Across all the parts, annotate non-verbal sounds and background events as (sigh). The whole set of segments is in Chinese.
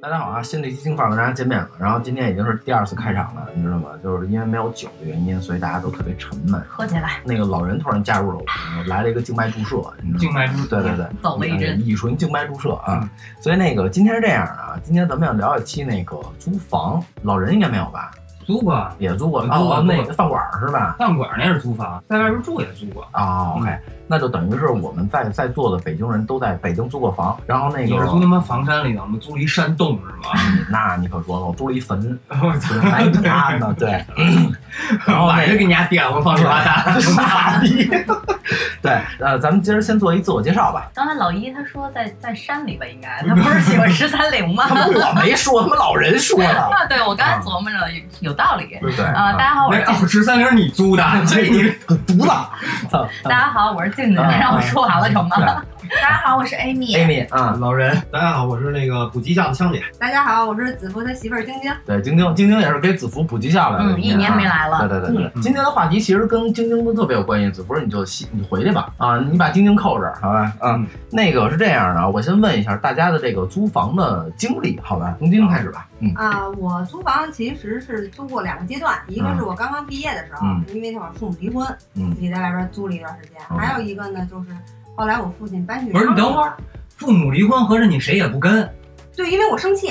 大家好啊！新的一期京范儿跟大家见面了，然后今天已经是第二次开场了，你知道吗？就是因为没有酒的原因，所以大家都特别沉闷。喝起来，那个老人突然加入了我们，来了一个静脉注射，你知道吗？静脉注射对对对，走了一针乙醇静脉注射啊。所以那个今天是这样啊，今天咱们要聊一期那个租房，老人应该没有吧？租过，也租过租过哦，那个饭馆儿是吧？饭馆那是租房，在外边住也租过。啊、o k 那就等于是我们在在座的北京人都在北京租过房，然后那个你是租他妈房山里的，我们租了一山洞是吗？那你可说了，我租了一坟，(laughs) 我操！还家呢，对。(laughs) 然后晚上给你家点了放十八大，(laughs) 傻逼。对，呃，咱们今儿先做一自我介绍吧。刚才老一他说在在山里吧，应该他不是喜欢十三陵吗？我没说，他妈老人说的。啊，对，我刚才琢磨着有有道理。对啊，大家好，我是十三陵你租的，所以你犊子。操大家好，我是静静，啊让我说完了成吗？(laughs) 大家好，我是 Amy。Amy 啊，老人大家好，我是那个补给下的香姐。大家好，我是子福他媳妇儿晶晶。对，晶晶，晶晶也是给子福补绩效来的。嗯一年没来了对对对对，今天的话题其实跟晶晶都特别有关系。子福，你就西你回去吧啊，你把晶晶扣这儿，好吧？嗯，那个是这样的，我先问一下大家的这个租房的经历，好吧？从晶晶开始吧。嗯啊、我租房其实是租过两个阶段，一个是我刚刚毕业的时候，嗯因为那会儿父母离婚，嗯自己在外边租了一段时间；嗯还有一个呢，就是后来我父亲搬去不是你等会儿，父母离婚，合着你谁也不跟，对，因为我生气，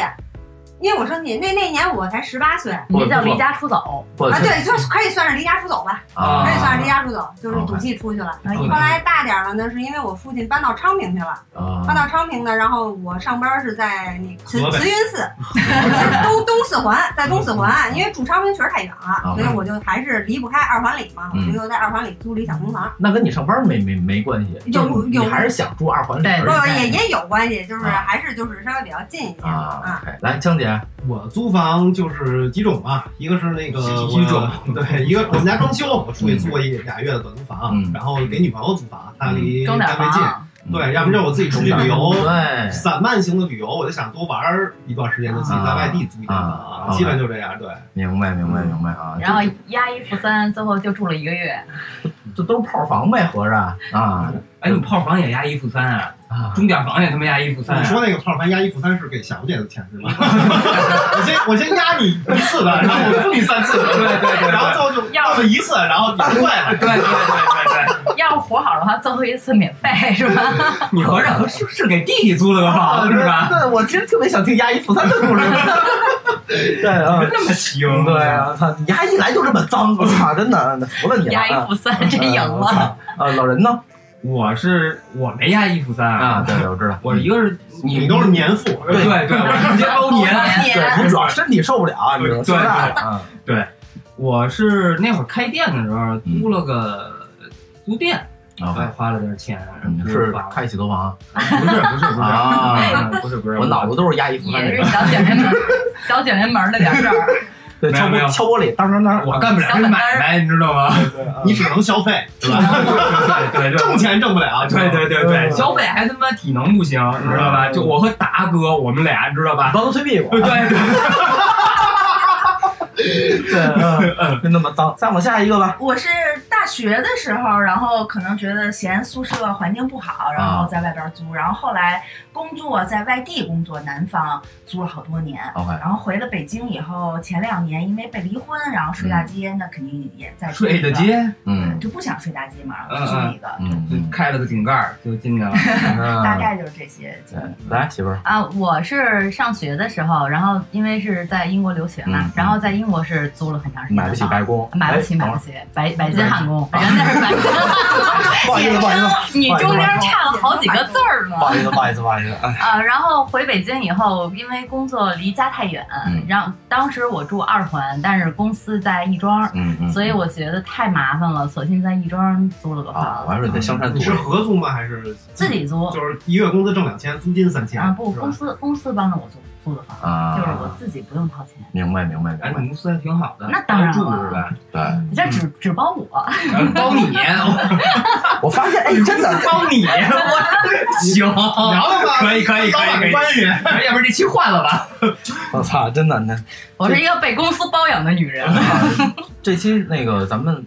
因为我生气，那那年我才十八岁。你这叫离家出走。啊，对，就可以算是离家出走吧，啊可以算是离家出走，就是啊赌气出去了。啊后来大点儿了呢，是因为我父亲搬到昌平去了，啊搬到昌平呢，然后我上班是在那慈慈云寺，(laughs) 东东四环，在东四环，因为住昌平确实太远啊了，所以我就还是离不开二环里嘛，我嗯就又在二环里租了一小平房。那跟你上班没没没关系，有有还是想住二环里也也有关系，就是啊还是就是稍微比较近一些啊来，江姐，我租房就是几种吧，一个是那个几种对，一个我们家装修，我出去租过一俩月的短租房，嗯然后给女朋友租房，她离单位近，对，要不然我自己出去旅游。对，散漫型的旅游，我就想多玩儿一段时间，就自己在外地租一间啊房，基本就这样。对，明白明白明白啊，然后押一付三，最后就住了一个月。这都是炮房呗，合着啊哎，你炮房也押一付三啊，啊，钟点房也他妈押一付三啊。你说那个套房押一付三是给小姐的钱是吗？(laughs) 我先我先押你一次的，然后我付你三次，对对对然后最后就要要了一次，然后你退了。对对对对对要活好的话，最后一次免费是吧？你合着是是给弟弟租了个房是吧？对，我其实特别想听牙医负三的故事。对啊，那么行，对啊，操，牙一来就这么脏，我操，真的服了你了。押一付三，真赢了。啊！啊，老人呢？我是我没压一付三啊，，对对，我知道。(laughs) 我一个是你都是年付，对对，我直接包年。对你主要身体受不了，你知道吗？对说大了啊，我是那会儿开店的时候租了个租店，啊。哎，花了点钱，是开洗头房？不是不是不是。啊？不是不是，我脑子都是压一负三小卷帘门，小卷帘门的点事儿。对，敲玻敲玻璃，当当当。我干不了这买卖，你知道吗？你只能消费，对吧？(laughs) 对对对挣钱挣不了，对对对对，消费还他妈体能不行，你知道吧？就我和达哥，我们俩知道吧？帮他推屁股。对对，对，(laughs) 嗯，就那么脏。再往下一个吧。我是大学的时候，然后可能觉得嫌宿舍环境不好，然后在外边租，然后后来工作在外地工作，南方租了好多年。OK，然后回了北京以后，前两年因为被离婚，然后睡大街，那肯定也在睡大，街，嗯。就不想睡大街嘛，然嗯后租一个，嗯就开了个井盖就进去了。(laughs) 嗯，大概就是这些经历。来媳妇儿，啊，我是上学的时候，然后因为是在英国留学嘛，嗯然后在英国是租了很长时间买不起白宫，买不起，哎买不。起，白白金汉宫，(laughs) 人不好意思，不好意思，你中间差了好几个字儿呢不。好意思，不好意思，不好意思。哎，啊，然后回北京以后，因为工作离家太远，嗯然后当时我住二环，但是公司在亦庄。所以我觉得太麻烦了，索性在亦庄租了个房，我房，还说你在香山你是。合租吗？还是自己租。就是一月工资挣两千，租金三千啊不，公司公司帮着我租租的房，啊就是我自己不用掏钱。明白，明白，明哎，白。你公司还挺好的，那当然了住是吧？对，你这只只包我，包你 (laughs) (laughs) 我发现，哎，真的，包你，(laughs) 我行，聊聊吧，可以可以可以可以，关系。要不然这期换了吧？我操，真的，那我是一个被公司包养的女人。这期那个咱们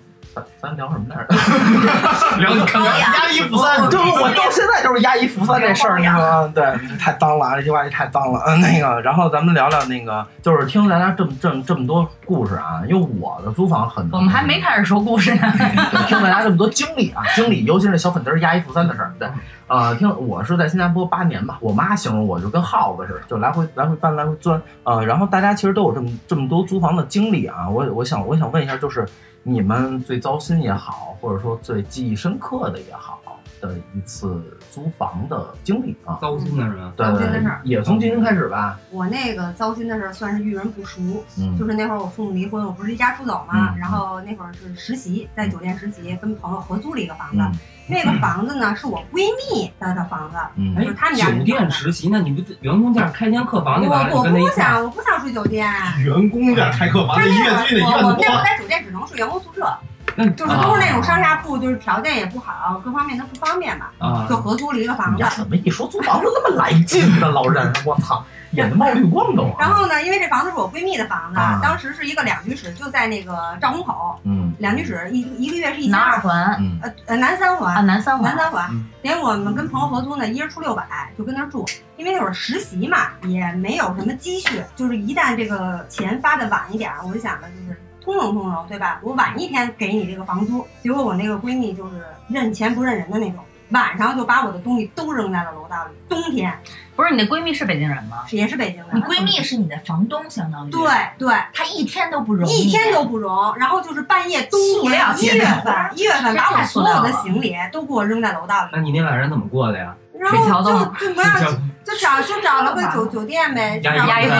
咱咱聊什么来着？(laughs) 聊你看看，压一不三，对，我到现在就是是押一付三这事儿，那个对，太脏了啊，这句话也太脏了。嗯，(laughs) 那个，然后咱们聊聊那个，就是听大家这么这么这么多故事啊，因为我的租房很，我们还没开始说故事呢。(laughs) 听大家这么多经历啊，经历，尤其是小粉灯压一付三的事儿，对。呃，听我是在新加坡八年吧，我妈形容我就跟耗子似的，就来回来回搬来回钻。呃，然后大家其实都有这么这么多租房的经历啊，我我想我想问一下，就是你们最糟心也好，或者说最记忆深刻的也好的一次租房的经历啊，糟心的是吧？对对糟心的事儿，也从今天开始吧，我那个糟心的事儿算是遇人不淑，嗯。就是那会儿我父母离婚，我不是离家出走嘛，嗯然后那会儿是实习，在酒店实习，跟朋友合租了一个房子。嗯。那个房子呢是我闺蜜的的房子，就是他们家酒店实习，那你不员工价开间客房我我不想，我不想睡酒店。员工这开客房，这一他那会儿月最得一万多我我那会儿。在酒店只能睡员工宿舍，那就是都是那种上下铺，就是条件也不好，各方面都不方便嘛，啊就合租了一个房子。怎么一说租房就那么来劲呢？老人，我操，眼睛冒绿光都。然后呢，因为这房子是我闺蜜的房子，啊当时是一个两居室，就在那个赵公口，嗯两居室一一个月是一千南二二，环嗯呃呃南三环啊，南三环。南三环嗯，连我们跟朋友合租呢，一人出六百，就跟那儿住。因为那会儿实习嘛，也没有什么积蓄，就是一旦这个钱发的晚一点儿，我就想着就是通融通融，对吧？我晚一天给你这个房租。结果我那个闺蜜就是认钱不认人的那种，晚上就把我的东西都扔在了楼道里。冬天不是你的闺蜜是北京人吗？是也是北京人，你闺蜜是你的房东，相当于对，对。她一天都不容易，一天都不容，然后就是半夜一月份，一月份把我所有的行李都给我扔在楼道里，那你那晚上怎么过的呀？然水桥后就就不让就找就找了个酒酒店呗，就找押一付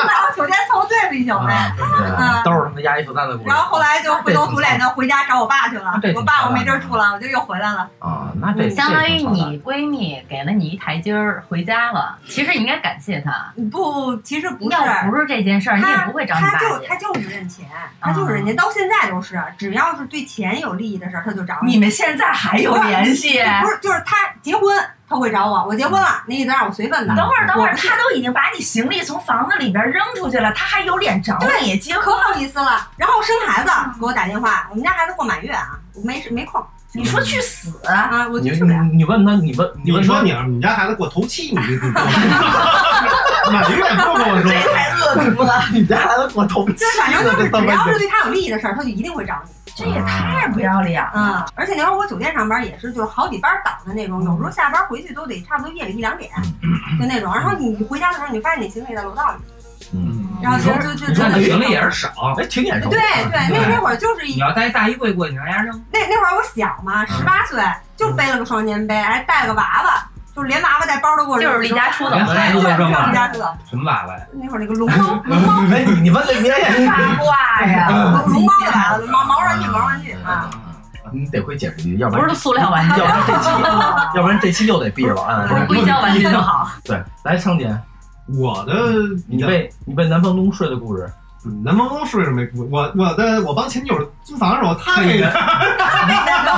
(laughs) 三，找酒店凑合对付一宿呗。都是他妈压一付三的故事。然后后来就灰头土脸的回家找我爸去了，我爸我没地儿住了，我就又回来了。啊，那这相当于你闺蜜给了你一台阶儿回家了，其实你应该感谢她。不，其实不是，要不是这件事儿，你也不会找你大他就他。就是认钱，他就是认钱，到现在都是，只要是对钱有利益的事儿，他就找你们现在还有联系？不是，就是他结婚他会找我，我结婚了，你得让我随份子。等会儿，等会儿，我不是她都已经把你行李从房子里边扔出去了，他还有脸找你结可？好意思了，然后生孩子给我打电话，我们家孩子过满月啊，我没没空你说去死？啊，我去不了。你你问他，你问你问他说你你家孩子过头七，你这 (laughs) 你满月不跟我说，太恶毒了，(laughs) 你家孩子过头就是反正就是只要是对他有利益的事儿，他就一定会找你。这也太不要脸了。嗯，而且那会儿我酒店上班也是，就是好几班倒的那种，有时候下班回去都得差不多夜里一两点，就那种。然后你回家的时候，你发现你行李在楼道里，嗯，然后就就就就那你行李也是少。哎，挺眼熟。对对，那那会儿就是一你要带大衣柜过去拿家扔，那那会儿我小嘛，十八岁，就背了个双肩背，还带个娃娃，就是连娃娃带包都给我扔，就是离家出走连孩子都扔离了。家出走。什么娃娃呀？那会儿那个龙猫，(laughs) 龙猫，哎，你你问这别人，八卦呀！龙猫的娃娃，毛毛玩具，毛玩具啊。你得会解释一句，要不然不是塑料玩具要，不然这期，要不然这期又得毙了啊！不胶玩具就好。对，来昌姐，我的你被你被南方东睡的故事，南方东睡着没？我我的我帮前女友租房的时候，他那个睡了，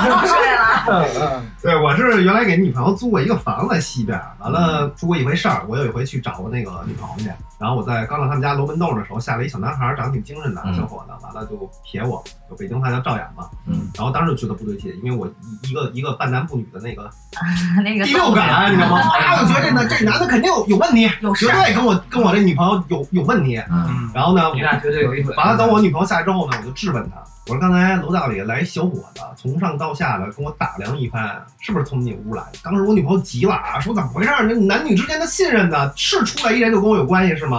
嗯嗯 (laughs) 对，我是原来给女朋友租过一个房在西边，完了出过一回事儿。我有一回去找我那个女朋友去，然后我在刚到他们家楼门洞的时候，下来一小男孩，长得挺精神的嗯小伙子，完了就瞥我，就北京话叫照眼嘛。嗯，然后当时就觉得不对劲，因为我一一个一个半男不女的那个 (laughs) 那个第六感，你知道吗？啊，我觉得这男这男的肯定有有问题。绝对跟我跟我这女朋友有有问题。嗯嗯，然后呢，你俩绝对有一腿。完了，等我女朋友下来之后呢，我就质问他，我说刚才楼道里来一小伙子，从上到下的跟我打量一番，是不是从你屋来的？当时我女朋友急了啊，说怎么回事儿？这男女之间的信任呢？是出来一人就跟我有关系是吗？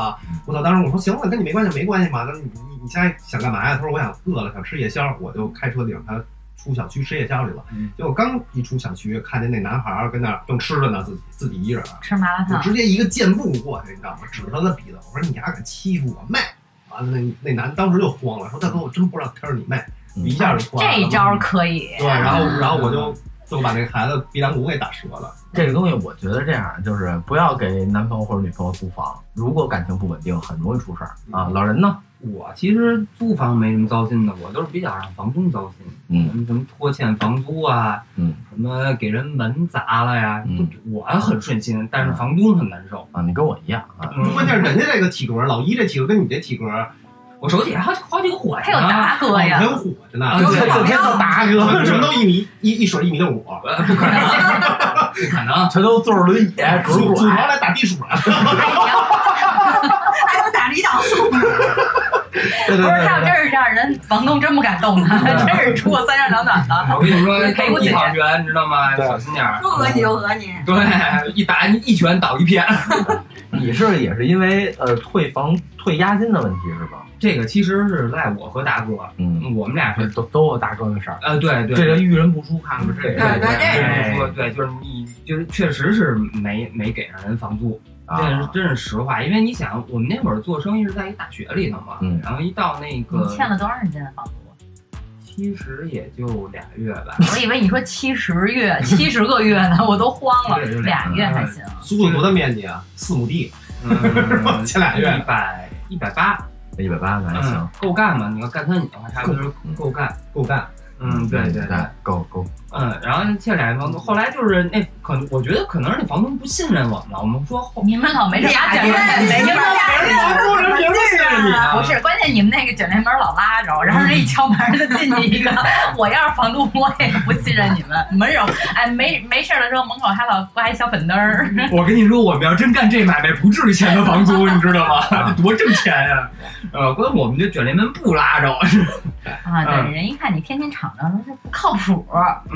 我操！当时我说行了，跟你没关系没关系嘛。那你你你现在想干嘛呀？他说我想饿了，想吃夜宵，我就开车领他出小区吃夜宵去了。嗯结果刚一出小区，看见那男孩儿跟那儿正吃着呢，自己自己一人儿。吃麻辣我烫，直接一个箭步过去，你知道吗？指着他的鼻子，我说你丫敢欺负我妹！完了，那那男的当时就慌了，说大哥，我真不知道他是你妹，嗯一下就慌了。这招可以。对，然后然后我就就把那个孩子鼻梁骨给打折了。这个东西我觉得这样，就是不要给男朋友或者女朋友租房，如果感情不稳定，很容易出事儿啊。老人呢？我其实租房没什么糟心的，我都是比较让房东糟心。嗯什么什么拖欠房租啊，嗯什么给人门砸了呀，嗯我很顺心，但是房东很难受。啊，你跟我一样啊。嗯关键是人家这个体格，老一这体格跟你这体格，我手底下好几好几个伙计还有达哥呀还，有火着呢，啊对就这这天叫达哥，什么都一米一一水一米六五，呃不可能，不可能。全都坐着轮椅，拄着组组拐团来打地鼠了。还有打胰岛素，对对不是，对对他要真是这样，人房东真不敢动他，(laughs) 真是出过三长两短的。我跟你说，赔不起一场拳，你知道吗？小心点儿。说讹你就讹你。对，一打你一拳倒一片。你是也是因为呃退房退押金的问题是吧？这个其实是赖我和大哥，嗯，我们俩是都都有大哥的事儿，呃，对对，这个遇人不淑，看看这对个对对对说对，就是你就是确实是没没给上人房租，这是啊，真是实话。因为你想，我们那会儿做生意是在一大学里头嘛，嗯然后一到那你个欠了多长时间的房租？其实也就俩月吧，我以为你说七十月、七十个月呢，我都慌了。俩月还行，租了多大面积啊？四亩地，嗯，(laughs) 前俩月一百一百八，一百八那还行嗯，，够干嘛？你要干餐饮的话，差不多够干。够干。嗯，对对对对，，够够，嗯，然后欠俩月房租，后来就是那可能，我觉得可能是那房东不信任我们了。我们说后你们老没事拿卷俩月帘门，你们俩人凭不信任你啊不是关键，你们那个卷帘门老拉着，然后人一敲门就进去一个。我要是房东，我也不信任你们。没有哎，没没事的时候门口还老挂一小粉灯儿。我跟你说，我们要真干这买卖，不至于欠他房租，你知道吗？这 (laughs) 多挣钱呀！呃，关键我们这卷帘门不拉着，啊，对，嗯人一看你天天敞着，这不靠谱。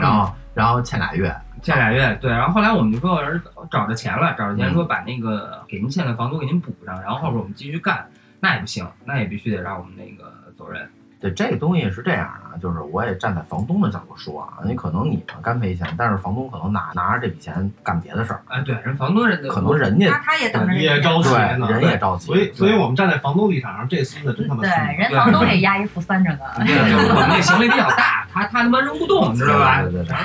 然后然后欠俩月，欠俩月。对，然后后来我们就说人找着钱了，找着钱嗯说把那个给您欠的房租给您补上，然后后边我们继续干，那也不行，那也必须得让我们那个走人。对这个东西是这样的，就是我也站在房东的角度说啊，你可能你们干赔钱，但是房东可能拿拿着这笔钱干别的事儿，哎，对，人房东人可能人家他他也等着也着急对呢，人也着急，所以，所以我们站在房东立场上，这孙子真他妈对，人房东也押一付三着呢。对，就是我们那行李比较大，他他他妈扔不动，你知道吧？对对对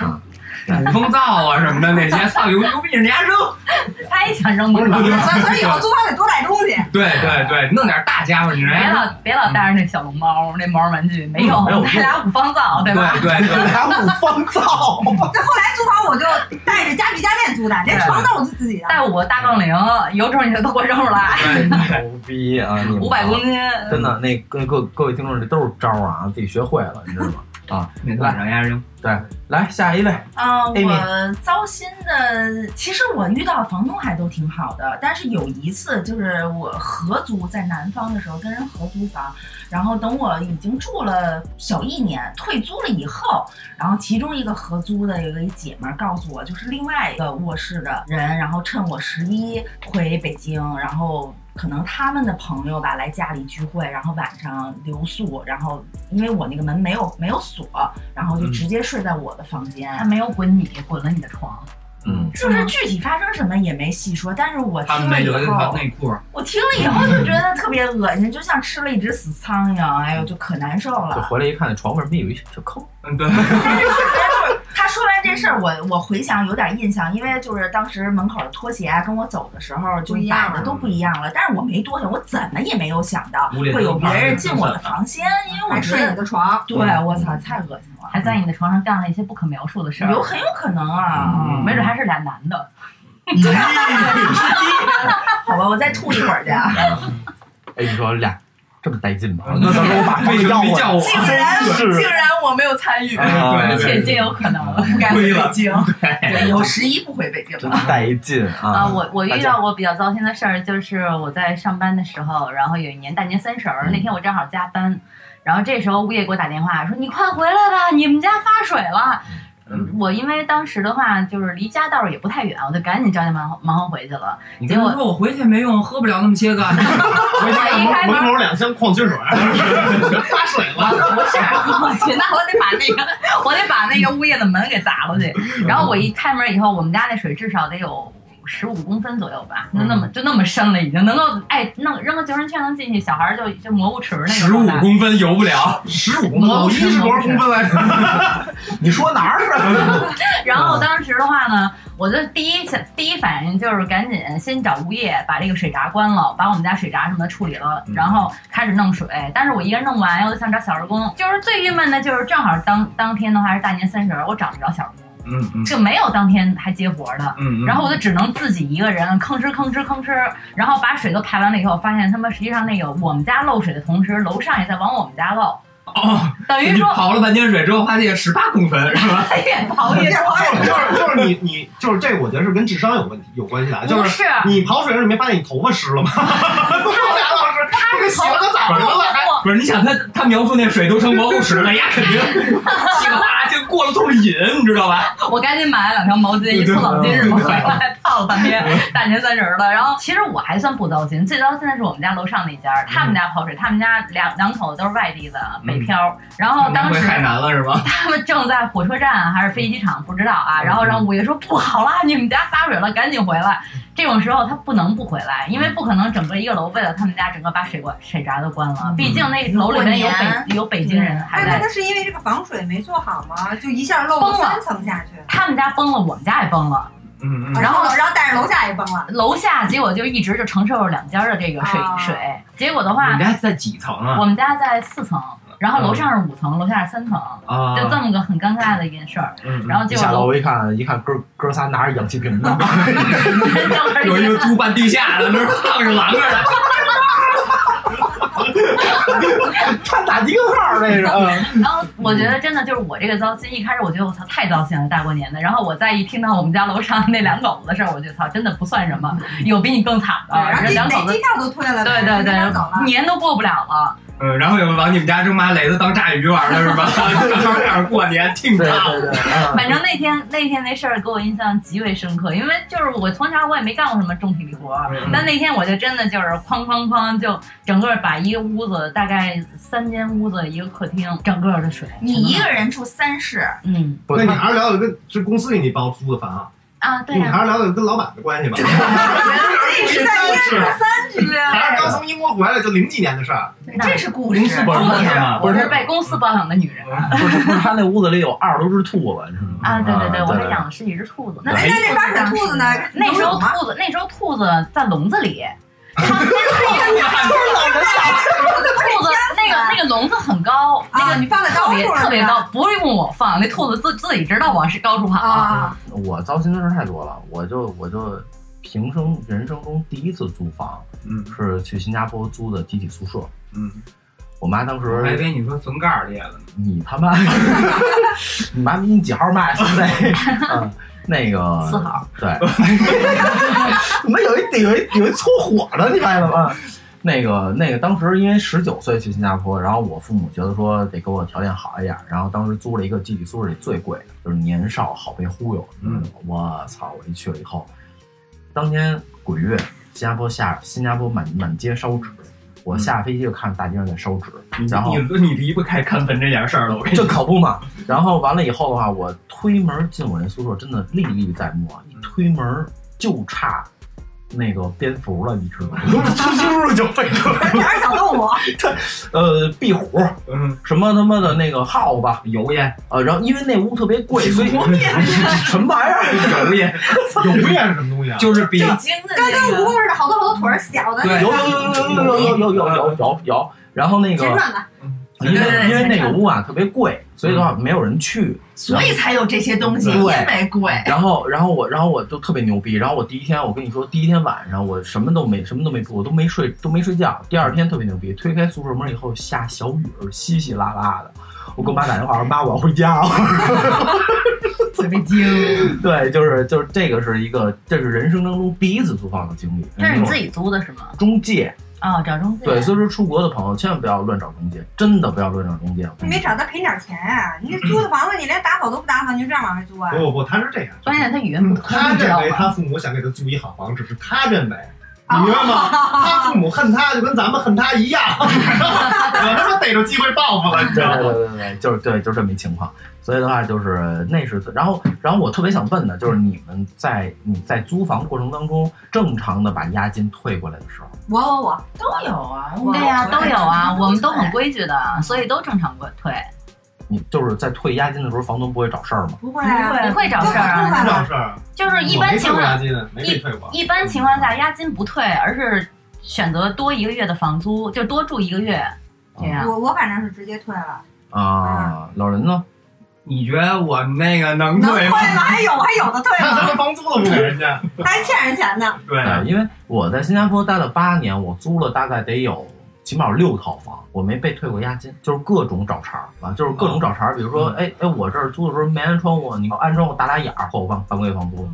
对啊鼓风灶啊什么的那些，操牛牛逼人家扔。(laughs) 他也想扔门口。所以所以以后租房得多带东西。对对对，弄点大家伙，你别人老别老带着那小龙猫、那毛绒玩具，没用，没有用带俩五方灶，对吧？对对对。还五方灶，这后来租房我就带着家具家电租的，连床都是自己的。带五个大杠铃，有种你就都给我扔出来，(laughs) 对牛逼啊！你们五百公斤。真的，那各各各位听众，这都是招儿啊，自己学会了，你知道吗？啊，那晚上压扔，对，来下一位，啊、我糟心的，其实我遇到房东还都挺好的，但是有一次就是我合租在南方的时候跟人合租房，然后等我已经住了小一年，退租了以后，然后其中一个合租的有一个姐们儿告诉我，就是另外一个卧室的人，然后趁我十一回北京，然后。可能他们的朋友吧来家里聚会，然后晚上留宿，然后因为我那个门没有没有锁，然后就直接睡在我的房间。他没有滚你，滚了你的床。嗯，就是具体发生什么也没细说，但是我听了以们没留一条后，内裤，我听了以后就觉得特别恶心，就像吃了一只死苍蝇，哎呦，就可难受了就。回来一看，那床为什么有一小坑？嗯，对，(laughs) 说完这事儿，我我回想有点印象，因为就是当时门口的拖鞋啊，跟我走的时候就摆的都不一样了。但是我没多想，我怎么也没有想到会有别人进我的房间，因为我睡你，的床，对我操，太恶心了，还在你的床上干了一些不可描述的事儿，有很有可能啊，没准还是俩男的。(laughs) 好吧，我再吐一会儿去啊。哎，你说俩这么带劲吗？嗯那到时候我把为什么没叫我？(laughs) 竟然竟然我没有参与，啊对对且皆有可能。不该回北京，对，有十一不回北京真了。带劲啊！啊，我我遇到过比较糟心的事儿，就是我在上班的时候，然后有一年大年三十儿，嗯那天我正好加班，然后这时候物业给我打电话说：“你快回来吧，你们家发水了。”嗯我因为当时的话就是离家倒是也不太远，我就赶紧着急忙慌忙慌回去了。你跟他说我回去没用，喝不了那么些个。(laughs) 我一开门门口两箱矿泉水，(laughs) 发水了。不是，我去，那我得把那个，我得把那个物业的门给砸了去。然后我一开门以后，我们家那水至少得有十五公分左右吧，就那么就那么深了，已经能够哎弄扔个救生圈能进去，小孩儿就就蘑菇池那十五种状态。公分游不了，(laughs) 十五公分，我一是多少公分来着？你说哪儿是？(laughs) 然后当时的话呢，我就第一次第一反应就是赶紧先找物业把这个水闸关了，把我们家水闸什么的处理了，然后开始弄水。但是我一个人弄完，我就想找小时工，就是最郁闷的就是正好当当天的话是大年三十儿，我找不着小时工。嗯嗯就没有当天还接活的。嗯，然后我就只能自己一个人吭哧吭哧吭哧，然后把水都排完了以后，发现他们实际上那个我们家漏水的同时，楼上也在往我们家漏，哦，等于说刨了半天水之后，发现十八公分是吧？越刨越就是就是就是你你就是这，我觉得是跟智商有问题有关系啊，就是，你刨水的时候，你没发现你头发湿了吗？哈哈哈，他是洗了个澡得了，不是，你想他他描述那水都成蘑菇石了，呀，肯定稀里哗啦就过了肚瘾，你知道吧？(laughs) 我赶紧买了两条毛巾，一搓澡巾什么回来泡了半天，大年三十儿的。然后其实我还算不糟心，最糟心的是我们家楼上那家，他们家跑水，他们家两两口子都是外地的北漂，然后当时会海南了是吧？(laughs) 他们正在火车站还是飞机场不知道啊，然后让物业说不好了，你们家发水了，赶紧回来。这种时候他不能不回来，因为不可能整个一个楼为了他们家整个把水管水闸都关了，毕竟那楼里面有北有北京人还哎，那在。他是因为这个防水没做好吗？就一下漏了三层下去，他们家崩了，我们家也崩了，嗯嗯，然后然后但是楼下也崩了。楼下结果就一直就承受着两家的这个水、啊水，结果的你话们，家在几层啊？我们家在四层，然后楼上是五层，楼下是三层，啊，就这么个很尴尬的一件事儿。嗯，然后结果下楼一看，一看哥哥仨拿着氧气瓶呢，(laughs) 有一个租办地下的，那儿放着狼着的，(laughs) 他打几个号那是。嗯然后我觉得真的就是我这个糟心，一开始我觉得我操太糟心了，大过年的。然后我再一听到我们家楼上那两口子的事儿，我就操真的不算什么，有比你更惨的，然后人两口子机机。票都退了，对对对，。年都过不了了。嗯，然后有往你们家扔麻雷子当炸鱼玩了是吧？(laughs) (laughs) 正好赶上过年，挺对烫。对对，嗯反正那天那天那事儿给我印象极为深刻，因为就是我从小我也没干过什么重体力活儿，嗯但那天我就真的就是哐哐哐，就整个把一个屋子大概三间屋子一个客厅，整个的水。你一个人住三室，嗯那你还是聊聊跟是公司给你包租的房，啊，对你、还是聊聊跟老板的关系吧。这是在一二三居啊，还是刚从英国回来就零几年的事儿。这是故事公司。包我是养嘛，我是被公司包养的女人不是不是，他那屋子里有二十多只兔子，你知道吗？啊！对对对，啊我还养了十几只兔子。那那那边的兔子呢？那时候兔子那时候兔子在笼子里，它那个兔子那个那个笼子很高，那啊，个你放在高处特别高，不用我放，那兔子自自己知道往是高处跑。啊，我糟心的事太多了，我就我就平生人生中第一次租房嗯是去新加坡租的集体宿舍。嗯，我妈当我还以，为你说坟盖儿裂了呢。你他妈，你妈逼你几号麦？现在，嗯，那个四号，对，(laughs) 怎么有一有一有一搓火的，你发现了吗？那个那个，当时因为十九岁去新加坡，然后我父母觉得说得给我条件好一点，然后当时租了一个集体宿舍里最贵的，就是年少好被忽悠。嗯，我操！我一去了以后，当天鬼月，新加坡下新加坡满满街烧纸，我下飞机就看大街上在烧纸，你然后你你离不开看坟这件事儿了，我跟你这说。可不嘛。然后完了以后的话，我推门进我那宿舍，真的历历在目啊！一推门就差那个蝙蝠了，你知道吗？(laughs) 啾就飞出来了。全是小动物，呃，壁虎，嗯，什么他妈的那个耗子，油烟，呃，然后因为那屋特别贵，所以 (laughs) 什么玩意儿？油烟，(laughs) 油烟是什么东西啊？就是比北京的跟跟蜈那个蚣似的，好多好多腿儿小的，对有有有有有有有有有有有有。然后那个因为因为那个屋啊特别贵，所以的话没有人去。所以才有这些东西，对因为贵。然后，然后我，然后我就特别牛逼。然后我第一天，我跟你说，第一天晚上我什么都没，什么都没做，我都没睡，都没睡觉。第二天特别牛逼，推开宿舍门以后下小雨，稀稀拉拉的。我给我妈打电话说：“ (laughs) 妈，我要回家了。(laughs) 特别精。”对，就是就是这个是一个，这是人生当中第一次租房的经历。这是你自己租的是吗？中介，哦，找中介。对，所以说出国的朋友千万不要乱找中介，真的不要乱找中介。你没找他赔点钱啊？你这租的房子你连打扫都不打扫，你就这样往外租啊？不不不，他是这样，关键他语言不通，他？认为他父母想给他租一好房，只是他认为。(laughs) 你明白吗？(laughs) 他父母恨他，就跟咱们恨他一样。(laughs) 我他妈逮着机会报复了，你知对道吗？对对对对，就是对，就是这么一情况。所以的话，就是那是，然后然后我特别想问的，就是你们在你在租房过程当中，正常的把押金退过来的时候，我我我，都有啊，我对呀、都有啊，我们都很。规矩的，所以都正常规退，你就是在退押金的时候，房东不会找事儿吗？不会啊，不会找事儿不啊。找事儿，就是一般情况，过押金，没退过。一般情况下押金不退，而是选择多一个月的房租，就多住一个月，这样。我我反正是直接退了。啊，老人呢？你觉得我那个能能退吗？退吗？还有还有的退看他吗？们房租都不给人家，还欠人钱呢。对对，因为我在新加坡待了八年，我租了大概得有起码有六套房，我没被退过押金，就是各种找茬儿啊，就是各种找茬儿。比如说，哎哎，我这儿租的时候没安窗户，你安窗户打俩眼儿，扣我半半个月房租，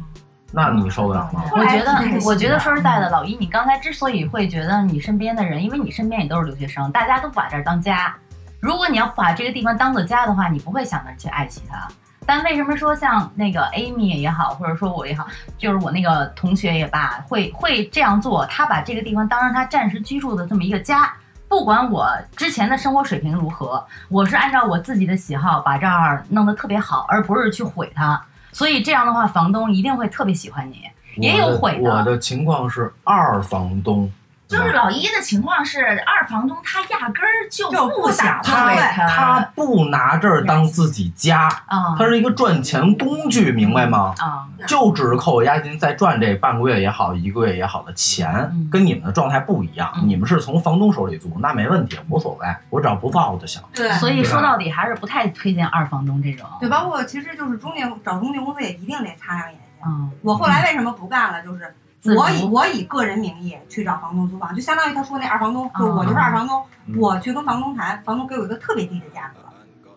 那你受得了吗？我觉得我觉得说实在的，老一，你刚才之所以会觉得你身边的人，因为你身边也都是留学生，大家都不把这儿当家。如果你要把这个地方当做家的话，你不会想着去爱惜它。但为什么说像那个 Amy 也好，或者说我也好，就是我那个同学也罢，会会这样做？他把这个地方当成他暂时居住的这么一个家。不管我之前的生活水平如何，我是按照我自己的喜好把这儿弄得特别好，而不是去毁它。所以这样的话，房东一定会特别喜欢你。也有毁的我的情况是二房东，就是老一的情况是，二房东他压根儿就就不不想他他，不拿这儿当自己家，他是一个赚钱工具，明白吗？啊，就只是扣我押金，再赚这半个月也好，一个月也好的钱嗯，跟你们的状态不一样。嗯你们是从房东手里租，那没问题，无所谓，我只要不造就行。对所以说到底还是不太推荐二房东这种。对，包括其实就是中介找中介公司也一定得擦亮眼睛。嗯，我后来为什么不干了？就是自我以我以个人名义去找房东租房，就相当于他说那二房东，就我就是二房东，嗯。我去跟房东谈，房东给我一个特别低的价格，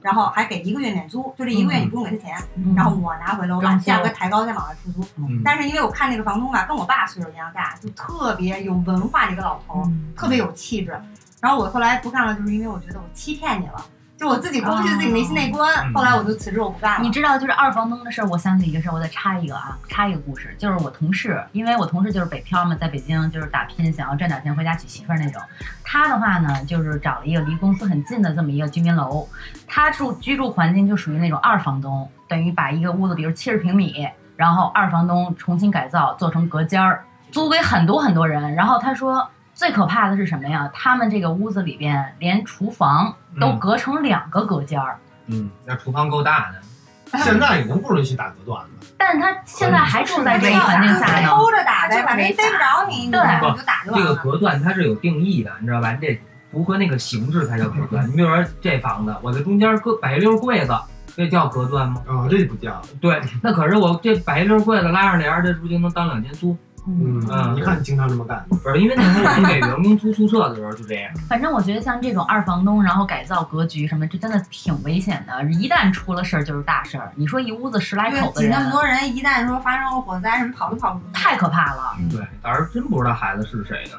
然后还给一个月免租，就这一个月你不用给他钱，嗯。然后我拿回来，我把价格抬高再往外出租。嗯。但是因为我看那个房东吧，跟我爸岁数一样大，就特别有文化的一个老头特别有气质。然后我后来不干了，就是因为我觉得我欺骗你了，就我自己过不去自己内心那关。嗯后来我就辞职，我不干了。你知道，就是二房东的事儿，我想起一个事儿，我再插一个啊，插一个故事，就是我同事，因为我同事就是北漂嘛，在北京就是打拼，想要赚点钱回家娶媳妇儿那种。他的话呢，就是找了一个离公司很近的这么一个居民楼，他住居住环境就属于那种二房东，等于把一个屋子，比如七十平米，然后二房东重新改造做成隔间儿，租给很多很多人。然后他说。最可怕的是什么呀？他们这个屋子里边连厨房都嗯隔成两个隔间儿，嗯，那厨房够大的，现在已经不允许打隔断了。但是他现在还住在这个环境下呢。偷着打呗，就是反正没逮不着你，你对就你就打就完这个。隔断它是有定义的，你知道吧？你得符合那个形制才叫隔断。你比如说这房子，我在中间搁摆一溜柜子，这叫隔断吗？啊，这不叫。对，那可是我这摆一溜柜子拉上帘儿，这不就能当两间租？嗯嗯你看你经常这么干。不是，因为那时候我们给员工租宿舍的时候就这样。(laughs) 反正我觉得像这种二房东，然后改造格局什么，这真的挺危险的。一旦出了事儿就是大事儿。你说一屋子十来口子人，那么多人，一旦说发生个火灾什么，跑都跑不出。太可怕了。对，到时候真不知道孩子是谁呢。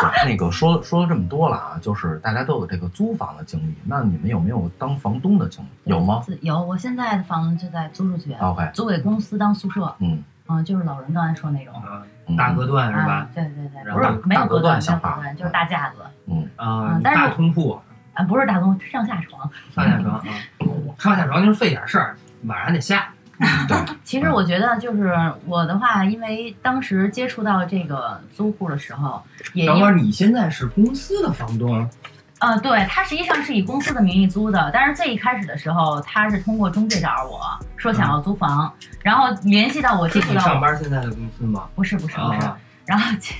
对 (laughs) 那个说说了这么多了啊，就是大家都有这个租房的经历，那你们有没有当房东的经历？有吗？有，我现在的房子就在租出去，？OK，租给公司当宿舍。嗯嗯，就是老人刚才说那种。啊，嗯大隔断是吧啊？？对对对，不是没有隔隔断，没有断想法隔断，就是大架子啊嗯，但是大通铺、啊，不是大通上下床。上下床啊，上下床就是费点事儿，晚上得下。(laughs) 其实我觉得就是我的话，因为当时接触到这个租户的时候，也因等会儿你现在是公司的房东，呃，对他实际上是以公司的名义租的，但是最一开始的时候，他是通过中介找我说想要租房，然后联系到我接触到上，班现在的公司吗？不是不是不是，啊，然后接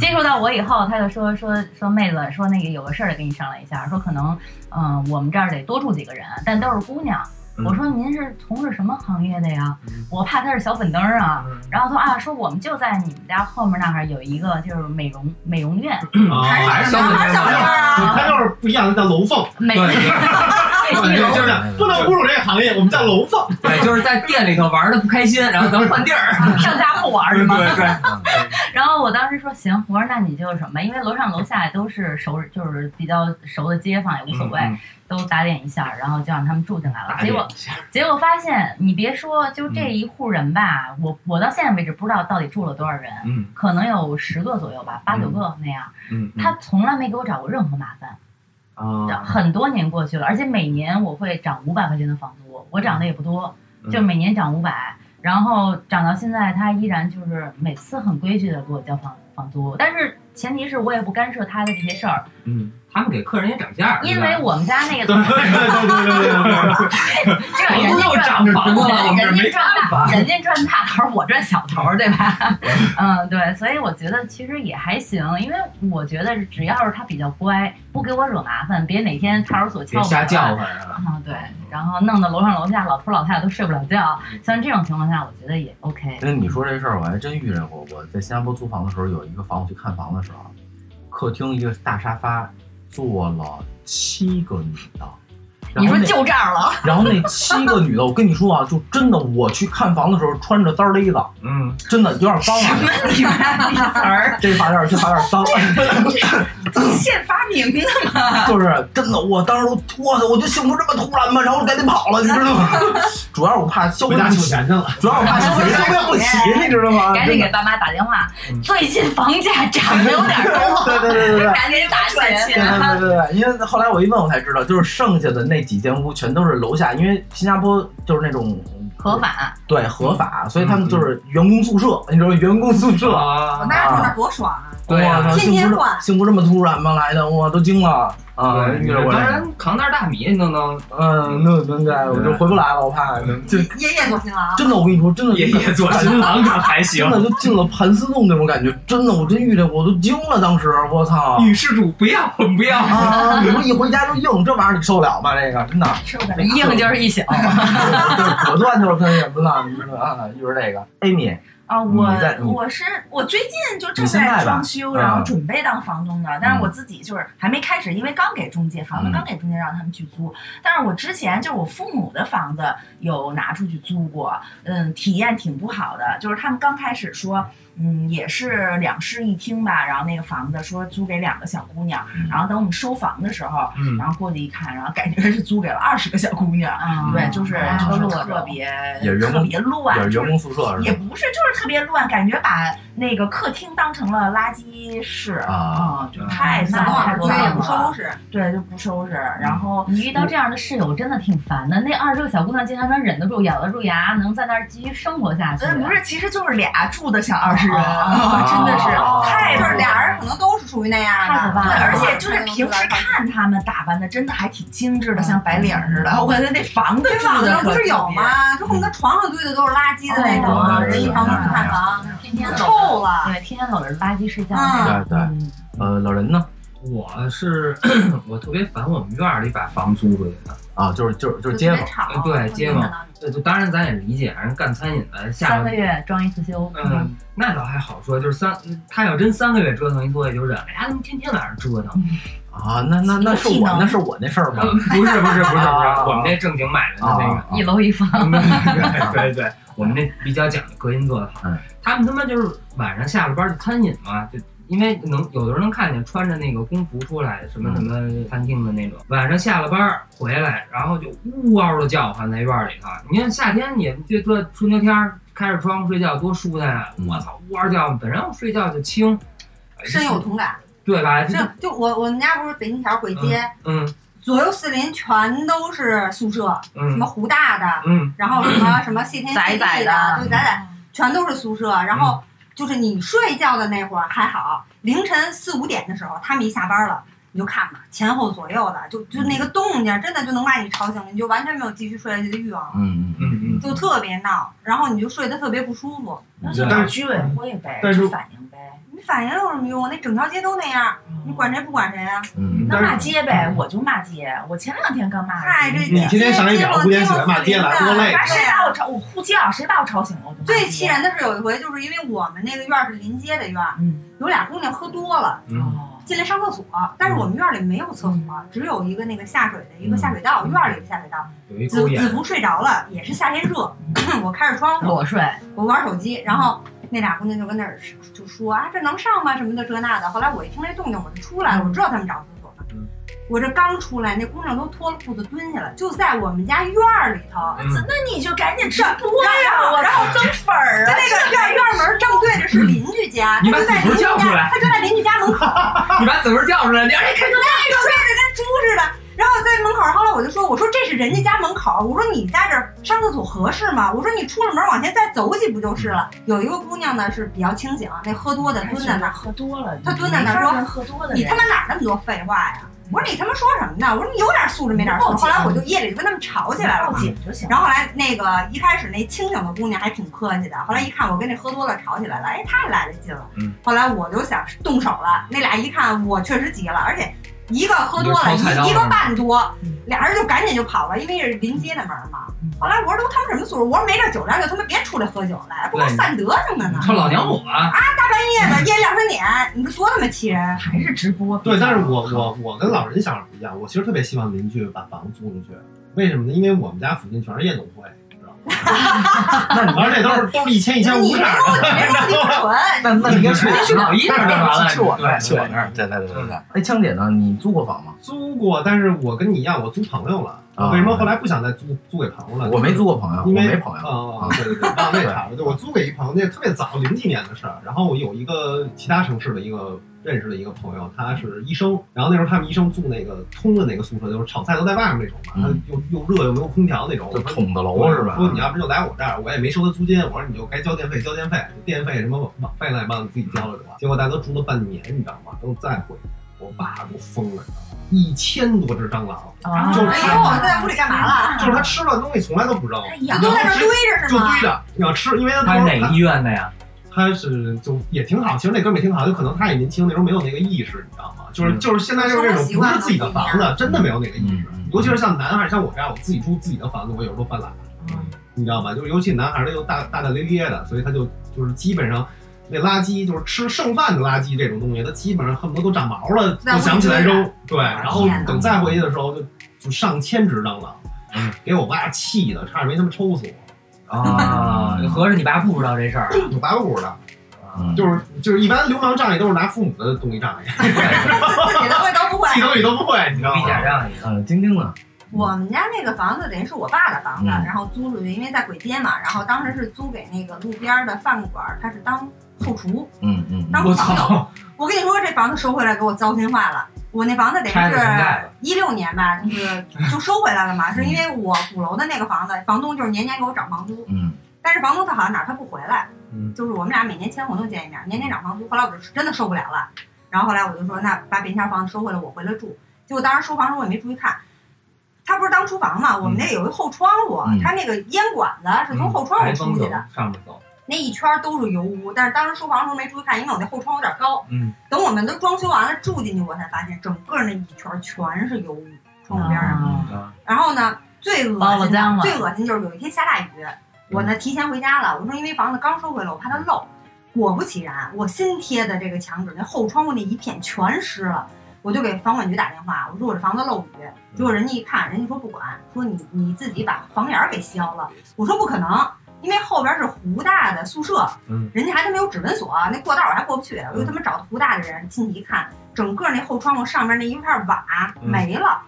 接触到我以后，他就说说说妹子，说那个有个事儿得跟你商量一下，说可能嗯、我们这儿得多住几个人，但都是姑娘。嗯我说您是从事什么行业的呀？嗯我怕他是小粉灯啊。嗯然后他说啊，说我们就在你们家后面那儿有一个就是美容美容院，啊，还是小粉灯啊他就是不一样那叫龙凤，美 (laughs) 就是不能侮辱这个行业，我们叫楼凤。对，就是在店里头玩的不开心，然后咱们换地儿。(laughs) 上家铺玩儿是吗？对对，(laughs) 然后我当时说行，我说那你就是什么，因为楼上楼下都是熟，就是比较熟的街坊，也无所谓，嗯都打点一下，然后就让他们住进来了。结果结果发现，你别说，就这嗯一户人吧，我我到现在为止不知道到底住了多少人，嗯可能有十个左右吧，八九个那样。嗯，他从来没给我找过任何麻烦，啊，很多年过去了，而且每年我会涨五百块钱的房租，我涨的也不多，嗯。就每年涨五百，然后涨到现在，他依然就是每次很规矩的给我交房房租，但是前提是我也不干涉他的这些事儿，嗯，他们给客人也涨价，因为我们家那个，对对对对对，这不又涨房，人家赚大，人家赚大头，我赚小头，对吧？(laughs) 嗯，对，所以我觉得其实也还行，因为我觉得只要是他比较乖，不给我惹麻烦，别哪天派出所敲瞎叫唤啊，对，然后弄得楼上楼下老头老太太都睡不了觉，像这种情况下，我觉得也 OK。那你说这事儿，我还真遇见过。我在新加坡租房的时候，有一个房我去看房的时候，客厅一个大沙发。做了七个女的。然你说后那就这儿了，(laughs) 然后那七个女的，我跟你说啊，就真的，我去看房的时候穿着单勒子，嗯，真的有点脏啊。你们词儿，这发点儿，这发点儿脏，(laughs) 现发明的嘛。(laughs) 就是真的，我当时都，我操，我就幸福这么突然吗？然后我赶紧跑了，你知道吗？主要是我怕消回家费不起，取钱去了。主要是我怕消费消费不起，你知道吗？赶紧给爸妈打电话嗯，最近房价涨得有点多，对对对对对。赶紧打起来。对对对对，因为后来我一问，我才知道，就是剩下的那几间屋全都是楼下，因为新加坡就是那种合法，对合法，所以他们就是员工宿舍，你知道？员工宿舍，那住那多爽啊！对啊哇操幸福天天换这幸福这么突然吗？来的，我都惊了啊！对，遇着过当然扛袋大米都能，嗯，那应该我就回不来了，我怕就夜夜做新郎，真的，我跟你说，真的爷爷做新郎可还行真。的就进了盘丝洞那种感觉，真的，我真遇着我都惊了，当时我操！女施主不要，我们不要。啊！你说一回家就硬，这玩意儿你受得了吗？这个真的，受得了。硬就是一宿。就 (laughs) 是果断就是喷什么呢？你说啊，一会儿这个，Amy，啊，我我是我最近就正在装修，嗯然后准备当房东的，但是我自己就是还没开始，因为刚给中介房子嗯。刚给中介让他们去租，但是我之前就是我父母的房子有拿出去租过，嗯，体验挺不好的，就是他们刚开始说。嗯，也是两室一厅吧，然后那个房子说租给两个小姑娘，嗯然后等我们收房的时候，嗯然后过去一看，然后感觉是租给了二十个小姑娘，啊对，就是啊就是特别也员工特别乱，是也是员工宿舍是？也不是，就是特别乱，感觉把那个客厅当成了垃圾室啊就太脏了也不脏了收。拾。对，就不收拾，然后你遇到这样的室友真的挺烦的。那二十个小姑娘竟然能忍得住、咬得住牙，能在那儿继续生活下去。呃，不是，其实就是俩住的像二十人，啊 (laughs) 真的是啊太就是俩人。可能都是属于那样的，对，而且就是平时看他们打扮的，真的还挺精致的，像白领似的。我觉那房子住的不是有？吗？就恨不得床上堆的都是垃圾的那种，哦人一房东去看房，天天臭了。对，天天搂着垃圾睡觉。嗯对对，嗯呃，老人呢？我是 (coughs) 我特别烦我们院里把房租出去的。啊，就是就是就是街坊对街坊对，就当然咱也理解，人干餐饮的下三个月装一次修。嗯，那倒还好说，就是三，他要真三个月折腾一次，我也就忍了。哎呀，他们天天晚上折腾。啊，那那那是我那是我那事儿吗？呃不是不是不是不是，啊我们那正经买的那个啊。一楼一房，对 (laughs) 对对，我们那比较讲究，隔音做的好嗯。他们他妈就是晚上下了班就餐饮嘛，就因为能有的人能看见穿着那个工服出来，什么什么餐厅的那种，晚上下了班回来，然后就呜嗷的叫唤在院里头。你看夏天你这这春秋天儿开着窗户睡觉多舒坦啊！嗯我操，呜嗷叫，本身我睡觉就轻，深有同感。对吧？这是，就我我们家不是北京桥簋街，嗯左右四邻全都是宿舍，什嗯么湖大的，嗯然后什么什么谢天谢地的的，对，窄窄，全都是宿舍。然后就是你睡觉的那会儿还好，凌晨四五点的时候，他们一下班了。你就看吧，前后左右的，就就那个动静，真的就能把你吵醒了，你就完全没有继续睡下去的欲望了，嗯嗯嗯嗯，就特别闹，然后你就睡得特别不舒服。那就是居委会呗，但是就反映呗。你反应有什么用？那整条街都那样，你管谁不管谁啊？嗯那骂街呗，我就骂街。我前两天刚骂嗨，这街，你天天上一秒五点起来骂街了多累反正谁把我吵，我呼叫，谁把我吵醒了，最气人的是有一回，就是因为我们那个院儿是临街的院有俩姑娘喝多了，进来上厕所，但是我们院儿里没有厕所，只有一个那个下水的一个下水道，院儿里的下水道。子子，福睡着了，也是夏天热，我开着窗户，我睡，我玩手机，然后那俩姑娘就跟那儿就说啊，这能上吗？什么的这那的。后来我一听这动静，我就出来了，我知道他们找厕所呢嗯。我这刚出来，那姑娘都脱了裤子蹲下了，就在我们家院儿里头。嗯那你就赶紧直播呀！我然后，增粉儿啊！在那个院院门正对着是邻居家，你把他就在邻居家，叫出来他就在邻居家门口，(laughs) 你把子文叫出来，你让人看那个睡得跟猪似的。然后在门口，后来我就说：“我说这是人家家门口，我说你在这儿上厕所合适吗？我说你出了门往前再走几步就是了。”有一个姑娘呢是比较清醒，那喝多的蹲在那儿，喝多了，他蹲在那儿说你他妈哪儿那么多废话呀？我说你他妈说什么呢？我说你有点素质没点素质。后来我就夜里就跟他们吵起来了报嘛。警就行。然后后来那个一开始那清醒的姑娘还挺客气的，后来一看我跟那喝多了吵起来了，哎，她也来了劲了。嗯。后来我就想动手了，那俩一看我确实急了，而且一个喝多了，一一个半多嗯，俩人就赶紧就跑了，因为是临街的门嘛。后来我说都他妈什么素质？我说没这酒量就他妈别出来喝酒了，不给我散德行的呢。瞅老娘我啊，大半夜的夜里两三点，你说多他妈气人！还是直播对，但是我我我跟老人想法不一样，我其实特别希望邻居把房子租出去，为什么呢？因为我们家附近全是夜总会？(laughs) 那你而且都是都是一千一千五你没色说你没说你不纯，那 (laughs) 那你跟去去我一儿就完了，去我那儿，对去我那儿，对对对对对。哎，枪姐呢？你租过房吗？租过，但是我跟你一样，我租朋友了。我为什么后来不想再租租给朋友了？我没租过朋友，我因为没朋友。啊、对对对，啊，那差不多。我租给一朋友，那特别早，零几年的事儿。然后我有一个其他城市的一个认识了一个朋友，他是医生。然后那时候他们医生住那个通的那个宿舍，就是炒菜都在外面那种嘛，嗯他又又热又没有空调那种。就筒子楼是吧？说你要不就来我这儿，我也没收他租金。我说你就该交电费交电费，电费什么网网费乱七八糟你自己交了就完。结果大家都住了半年，你知道吗？都再回去，我爸都疯了，你知道吗？一千多只蟑螂，啊就是哎呦，我在屋里干嘛了？就是他吃了东西从来都不扔，哎呀，都在这堆着呢吗就堆？着，你要吃，因为他他是哪个医院的呀？他是就也挺好，其实那哥们儿也挺好，就可能他也年轻，那时候没有那个意识，你知道吗？就是嗯就是现在就是这种不是自己的房子真的没有那个意识。尤其是像男孩，像我这样，我自己住自己的房子，我有时候犯懒，你知道吗？就是尤其男孩儿他又大大大咧咧的，所以他就就是基本上。那垃圾就是吃剩饭的垃圾这种东西，他基本上恨不得都长毛了，就想起来扔。对，然后等再回去的时候就就上千只蟑螂嗯，给我爸气的，差点没他妈抽死我。啊，合着你爸不知道这事儿啊？我爸都不知道，嗯就是就是一般流氓仗义都是拿父母的东西仗义，自己的会都不会。(laughs) 气东西都不会，你知道比假吗？仗义。嗯，晶晶呢？我们家那个房子等于是我爸的房子，嗯然后租出去，因为在鬼街嘛，然后当时是租给那个路边的饭馆，他是当后厨。嗯嗯当我朋友，操！我跟你说，这房子收回来给我糟心坏了。我那房子等于拆了重盖是一六年吧，就是就收回来了嘛，(laughs) 是因为我鼓楼的那个房子，房东就是年年给我涨房租，嗯但是房东他好像哪儿他不回来，嗯就是我们俩每年签合同见一面，年年涨房租。后来我就真的受不了了，然后后来我就说，那把别家房子收回来，我回来住。结果当时收房时候我也没注意看，他不是当厨房嘛，我们那有一后窗户，嗯他那个烟管子是从后窗户出去的，上面走。那一圈都是油污。但是当时收房的时候没注意看，因为我那后窗有点高。嗯，等我们都装修完了住进去，我才发现整个那一圈全是油污，窗户边上。然后呢，最恶心的最恶心就是有一天下大雨，我呢提前回家了。我说因为房子刚收回来，我怕它漏。果不其然，我新贴的这个墙纸那后窗户那一片全湿了。我就给房管局打电话，我说我这房子漏雨。结果人家一看，人家说不管，说你你自己把房檐儿给削了。我说不可能，因为后边是湖大的宿舍，嗯，人家还他妈有指纹锁，那过道我还过不去。我就他妈找的湖大的人进去一看，整个那后窗户上面那一片瓦嗯没了。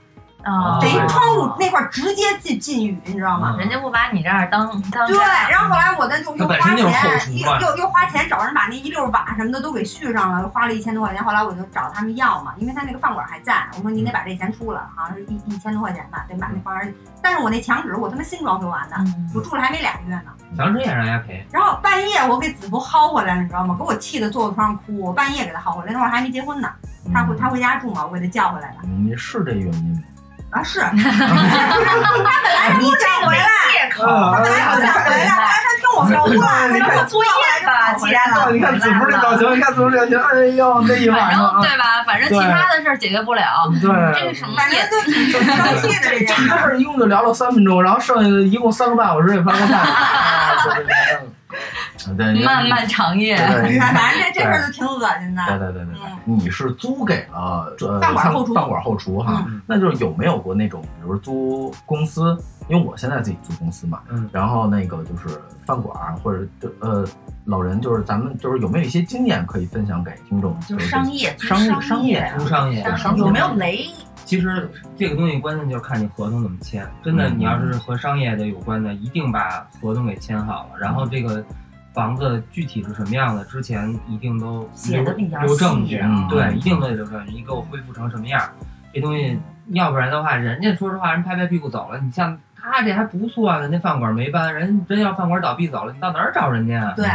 啊，等于对窗户那块儿直接进进雨，你知道吗？嗯人家不把你这儿当当对，然后后来我呢就又花钱，又又又花钱找人把那一溜瓦什么的都给续上了，花了一千多块钱。后来我就找他们要嘛，因为他那个饭馆还在，我说你得把这钱出了，好像是一一千多块钱吧，得把那房檐。但是我那墙纸我他妈新装修完的，嗯我住了还没俩月呢。墙纸也让人家赔。然后半夜我给子博薅回来了，你知道吗？给我气的坐在床上哭。我半夜给他薅回来，那会儿还没结婚呢，他回他回家住嘛，我给他叫回来的。你是这原因吗？啊，是，(laughs) 他本来是不想回来。(laughs) 借口，他本来不想回来，(laughs) 后来他听我说话，你看作业吧，既然你看子福这表情，你看子福这表情，哎呦，那一晚上啊，对吧？反正其他的事儿解决不了，这对个。什么反正也就挺生气的这件事这个。事儿一共就聊了三分钟，然后剩下的一共三个半小时也快过半了。(laughs) 漫漫长夜。(laughs) 反正这这事儿就挺恶心的。对对对对嗯，你是租给了呃饭馆后厨饭馆后厨哈嗯，那就是有没有过那种，比如租公司，因为我现在自己租公司嘛，嗯，然后那个就是饭馆或者呃老人，就是咱们就是有没有一些经验可以分享给听众？就是商业，商业商业租商业，商业有没有雷？其实这个东西关键就是看你合同怎么签。真的，嗯你要是和商业的有关的，一定把合同给签好了。然后这个房子具体是什么样的，之前一定都写的比较留证据对，一定都得留证据。你给我恢复成什么样？这东西，要不然的话，人家说实话，人拍拍屁股走了。你像他这还不错呢，那饭馆没搬，人真要饭馆倒闭走了，你到哪儿找人家啊？对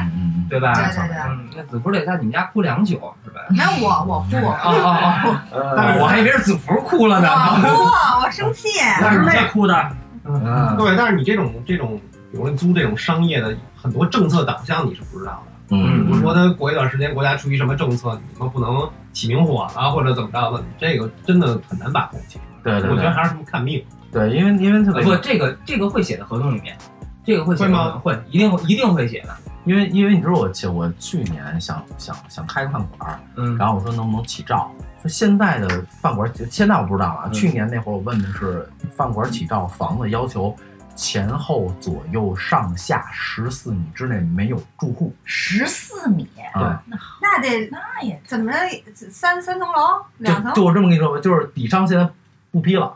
对吧？对对对嗯，那子福得在你们家哭两宿是吧？没有我，我哭，哦哦嗯，哦，(laughs) 我还以为是子福哭了呢。我 (laughs) 哭，我生气。那是妹哭的，嗯对，但是你这种这种，比如说租这种商业的很多政策导向你是不知道的。嗯比如说他过一段时间国家出于什么政策，你们不能起明火了或者怎么着的，你这个真的很难把控。对对对我觉得还是看命。对，因为因为特别不，这个这个会写在合同里面，这个会写会吗会，一定会一定会写的。因为因为你知道我去我去年想想想开个饭馆儿，嗯，然后我说能不能起照？说现在的饭馆儿，现在我不知道啊。嗯去年那会儿我问的是饭馆儿起照房子要求前后左右上下十四米之内没有住户十四米，啊。那得那也怎么着？三三层楼，两层就就我这么跟你说吧，就是底商现在不批了。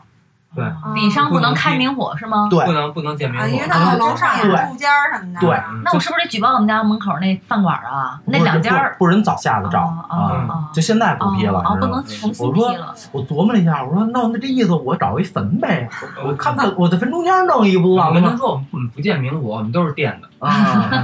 对啊底商不能开明火是吗？对不能不能见明火，因为他们楼上有间儿什么的。对嗯那我是不是得举报我们家门口那饭馆啊？那两家儿不人早下的照哦哦啊哦，就现在不批了，哦，不你知道吗？能重新我说批了。我琢磨了一下，我说那那这意思我找一坟呗，我我看看我在坟中间弄一个不我完了吗？跟他说，我们不建明火，我们都是电的。啊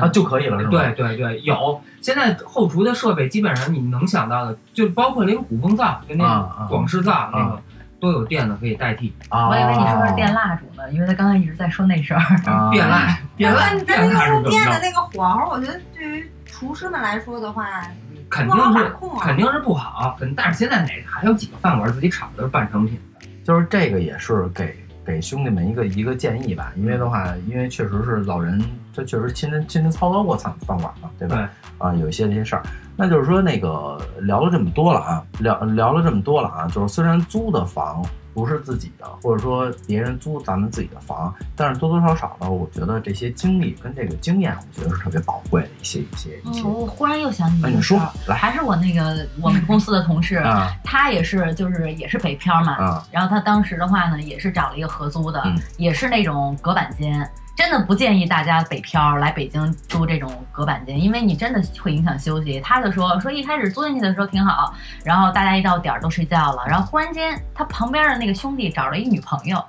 啊就可以了是吧？对对对，有。现在后厨的设备基本上你能想到的，就包括那个鼓风灶，就那广式灶那个，都有电的可以代替。啊，我以为你说是电蜡烛呢，因为他刚才一直在说那事儿。啊电蜡，电蜡，但但那个用电的那个火候，我觉得对于厨师们来说的话，肯定是。肯定是不好，肯但是现在哪还有几个饭馆自己炒的是半成品的？就是这个也是给给兄弟们一个一个建议吧，因为的话，因为确实是老人，他确实亲身亲身操刀过饭饭馆嘛，对吧？啊，有一些这些事儿，那就是说那个聊了这么多了啊，聊聊了这么多了啊，就是虽然租的房不是自己的，或者说别人租咱们自己的房，但是多多少少的，我觉得这些经历跟这个经验，我觉得是特别宝贵的一些一些一些。嗯，我忽然又想起啊，你说一个事儿，来还是我那个我们公司的同事，(laughs) 啊他也是就是也是北漂嘛，啊然后他当时的话呢，也是找了一个合租的，嗯也是那种隔板间。真的不建议大家北漂来北京租这种隔板间，因为你真的会影响休息。他就说说一开始租进去的时候挺好，然后大家一到点儿都睡觉了，然后忽然间他旁边的那个兄弟找了一女朋友，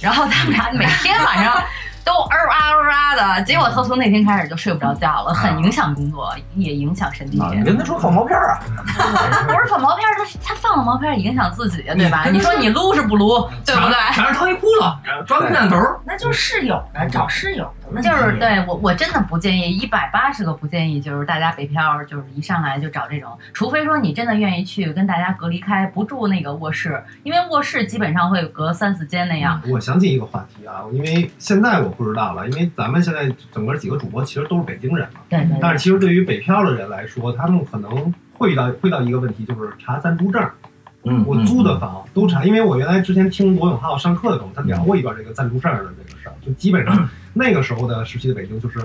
然后他们俩每天晚上都嗷啊嗷啊的，结果他从那天开始就睡不着觉了，很影响工作，也影响身体。啊！你跟他说放毛片儿啊，(laughs) 他不是放毛片儿，他他放了毛片儿影响自己，对吧？你说你撸是不撸，对不对？墙上掏一窟窿，装摄像头，那就是室友呢，找室友。就是对我，我真的不建议，一百八十个不建议，就是大家北漂，就是一上来就找这种，除非说你真的愿意去跟大家隔离开，不住那个卧室，因为卧室基本上会隔三四间那样。我想起一个话题啊，因为现在我不知道了，因为咱们现在整个几个主播其实都是北京人嘛，对对对，但是其实对于北漂的人来说，他们可能会遇到会到一个问题，就是查暂住证。嗯，我租的房都查，因为我原来之前听罗永浩上课的时候，他聊过一段这个暂住证的就基本上 (clears throat) 那个时候的时期的北京，就是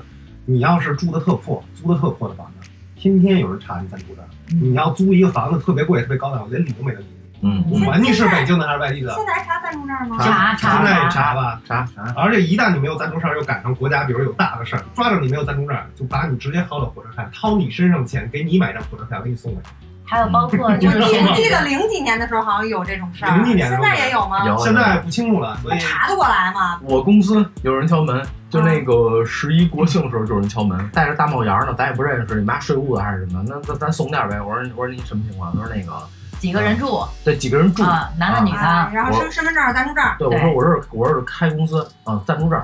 你要是住的特破，租的特破的房子，天天有人查你暂住证。你要租一个房子特别贵、特别高档，我连理都没得理。嗯我管你是北京的还是外地的，现在还查暂住证吗？查查现在也查查吧。查查而且一旦你没有暂住证，又赶上国家比如有大的事儿，抓着你没有暂住证，就把你直接薅到火车站，掏你身上钱，给你买张火车票，给你送过去。还有包括就我是记前记得零几年的时候好像有这种事儿，零几年现在也有吗？有现在不清楚了，所以查得过来吗？我公司有人敲门，就那个十一国庆的时候就有人敲门，戴着大帽檐呢，咱也不认识，你妈税务的还是什么？那咱咱送点呗。我说我说你什么情况？他说那个几个人住对几个人住，啊，男的女啊，的，然后身身份证、暂住证，对我说我这是我这是开公司啊，暂住证。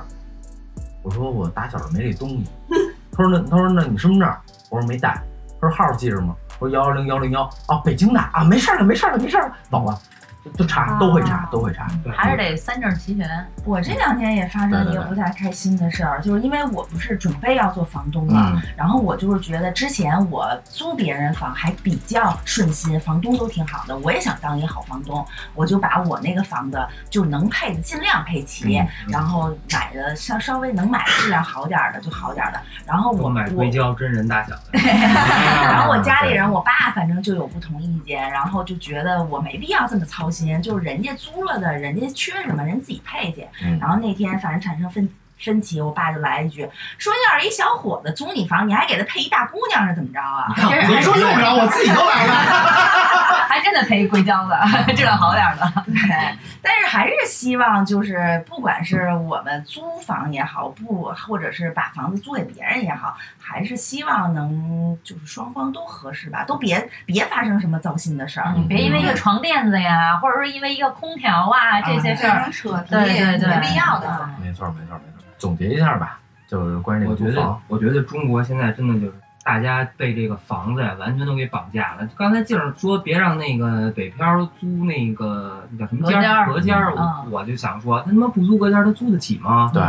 我说我打小没这东西。(laughs) 他说那他说那你身份证？我说没带。他说号记着吗？说幺幺零幺零幺啊，北京的啊，没事儿了没事儿了没事儿了，走了，就就查都会查都会查。还是得三证齐全。我这两天也发生一个不太开心的事儿，就是因为我不是准备要做房东嘛，嗯然后我就是觉得之前我租别人房还比较顺心，房东都挺好的，我也想当一个好房东，我就把我那个房子就能配的尽量配齐，嗯然后买的稍稍微能买质量好点儿的就好点儿的，然后我我买硅胶真人大小的，(laughs) 然后我家里人，我爸反正就有不同意见，然后就觉得我没必要这么操心，就是人家租了的，人家缺什么人自己配去。嗯然后那天反正产生分分歧，我爸就来一句说：“要是一小伙子租你房，你还给他配一大姑娘是怎么着啊？”你看这是没说用不着，我自己都来了。(laughs) 还真得赔硅胶的，质量好点儿的。对，(laughs) 但是还是希望就是不管是我们租房也好，不或者是把房子租给别人也好，还是希望能就是双方都合适吧，都别别发生什么糟心的事儿。嗯，别因为一个床垫子呀，或者说因为一个空调啊这些事儿，成扯皮，对对对没必要的。嗯没错没错没错。总结一下吧，就是关于这我觉得个租房，，我觉得中国现在真的就是大家被这个房子呀完全都给绑架了。刚才静儿说别让那个北漂租那个那叫什么间儿隔隔间儿，嗯我我就想说，他他妈不租隔间儿，他租得起吗？对